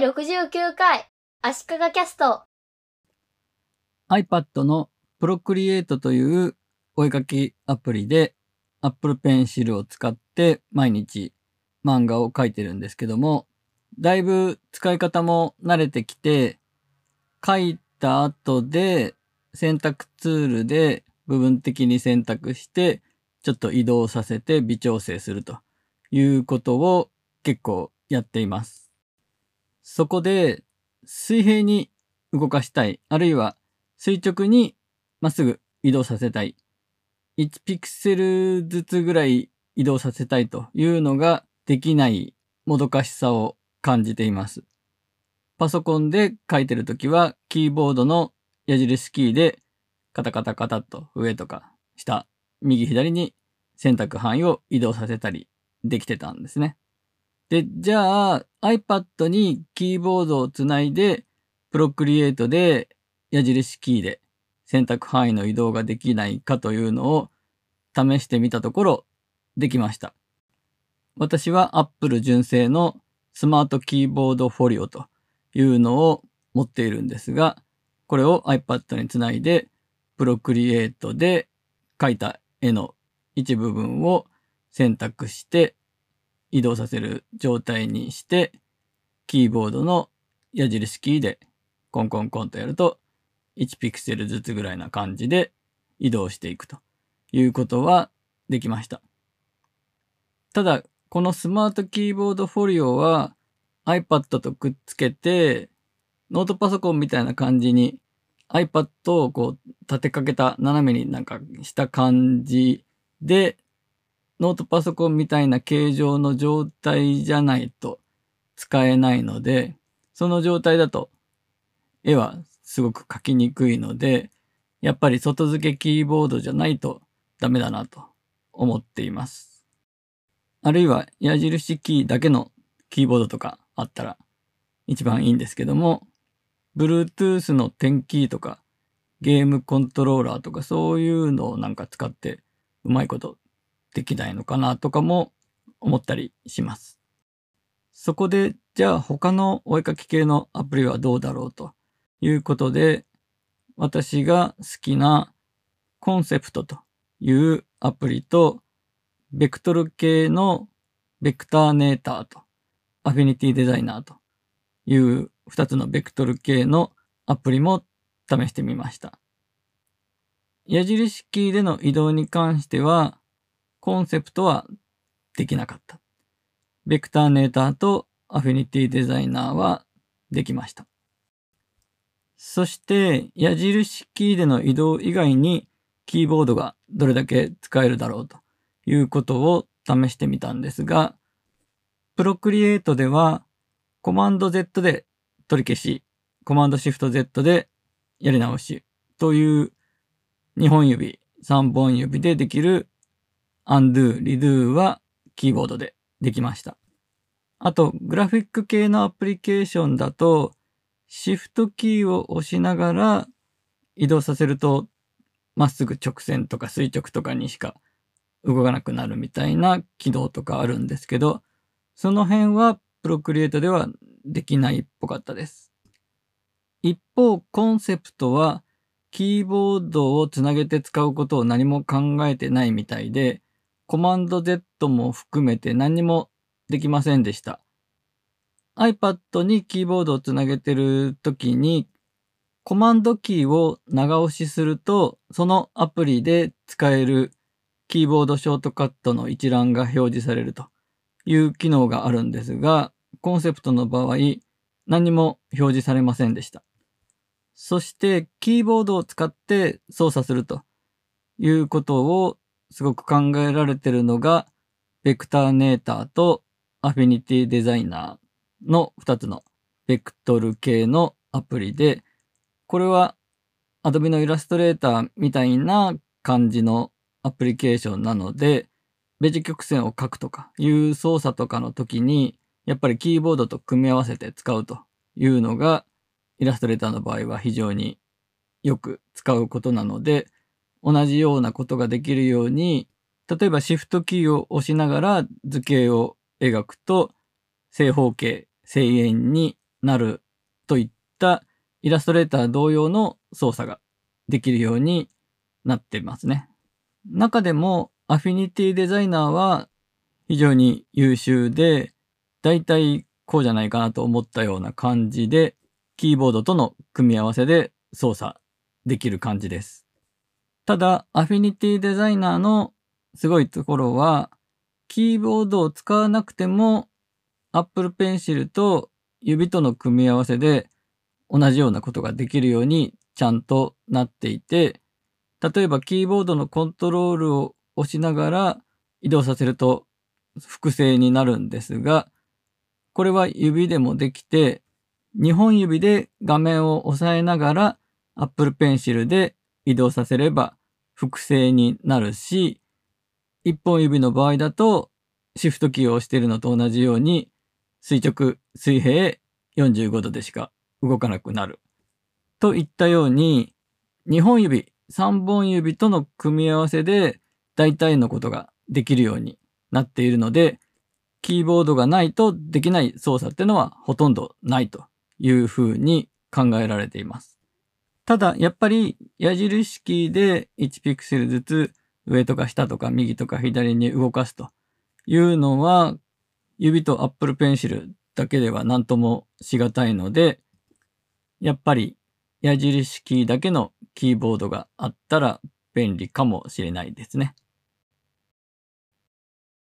69回、足利キャスト。iPad の Procreate というお絵かきアプリで Apple Pencil を使って毎日漫画を描いてるんですけども、だいぶ使い方も慣れてきて、描いた後で選択ツールで部分的に選択して、ちょっと移動させて微調整するということを結構やっています。そこで水平に動かしたい、あるいは垂直にまっすぐ移動させたい。1ピクセルずつぐらい移動させたいというのができないもどかしさを感じています。パソコンで書いてるときはキーボードの矢印キーでカタカタカタっと上とか下、右左に選択範囲を移動させたりできてたんですね。で、じゃあ iPad にキーボードをつないで Procreate で矢印キーで選択範囲の移動ができないかというのを試してみたところできました。私は Apple 純正のスマートキーボードフォリオというのを持っているんですが、これを iPad につないで Procreate で描いた絵の一部分を選択して移動させる状態にして、キーボードの矢印キーでコンコンコンとやると1ピクセルずつぐらいな感じで移動していくということはできました。ただ、このスマートキーボードフォリオは iPad とくっつけてノートパソコンみたいな感じに iPad をこう立てかけた斜めになんかした感じでノートパソコンみたいな形状の状態じゃないと使えないので、その状態だと絵はすごく描きにくいので、やっぱり外付けキーボードじゃないとダメだなと思っています。あるいは矢印キーだけのキーボードとかあったら一番いいんですけども、Bluetooth の点キーとかゲームコントローラーとかそういうのをなんか使ってうまいことできないのかなとかも思ったりします。そこで、じゃあ他のお絵かき系のアプリはどうだろうということで、私が好きなコンセプトというアプリと、ベクトル系のベクターネーターとアフィニティデザイナーという2つのベクトル系のアプリも試してみました。矢印キーでの移動に関しては、コンセプトはできなかった。ベクターネーターとアフィニティデザイナーはできました。そして矢印キーでの移動以外にキーボードがどれだけ使えるだろうということを試してみたんですが、プロクリエイトではコマンド Z で取り消し、コマンドシフト Z でやり直しという2本指、3本指でできる undo、redo はキーボードでできました。あと、グラフィック系のアプリケーションだと、シフトキーを押しながら移動させると、まっすぐ直線とか垂直とかにしか動かなくなるみたいな起動とかあるんですけど、その辺はプロクリエイトではできないっぽかったです。一方、コンセプトはキーボードをつなげて使うことを何も考えてないみたいで、コマンド Z も含めて何もできませんでした。iPad にキーボードをつなげてる時に、コマンドキーを長押しすると、そのアプリで使えるキーボードショートカットの一覧が表示されるという機能があるんですが、コンセプトの場合、何も表示されませんでした。そして、キーボードを使って操作するということをすごく考えられてるのが、ベクターネーターとアフィニティデザイナーの2つのベクトル系のアプリで、これは Adobe のイラストレーターみたいな感じのアプリケーションなので、ベジ曲線を書くとかいう操作とかの時に、やっぱりキーボードと組み合わせて使うというのが、イラストレーターの場合は非常によく使うことなので、同じようなことができるように、例えばシフトキーを押しながら図形を描くと、正方形、正円になるといったイラストレーター同様の操作ができるようになってますね。中でもアフィニティデザイナーは非常に優秀で、だいたいこうじゃないかなと思ったような感じで、キーボードとの組み合わせで操作できる感じです。ただ、アフィニティデザイナーのすごいところは、キーボードを使わなくても Apple Pencil と指との組み合わせで同じようなことができるようにちゃんとなっていて、例えばキーボードのコントロールを押しながら移動させると複製になるんですが、これは指でもできて、2本指で画面を押さえながら Apple Pencil で移動させれば複製になるし、1本指の場合だとシフトキーを押しているのと同じように垂直、水平45度でしか動かなくなる。といったように、2本指、3本指との組み合わせで大体のことができるようになっているので、キーボードがないとできない操作ってのはほとんどないというふうに考えられています。ただ、やっぱり矢印キーで1ピクセルずつ上とか下とか右とか左に動かすというのは指と Apple Pencil だけでは何ともしがたいので、やっぱり矢印キーだけのキーボードがあったら便利かもしれないですね。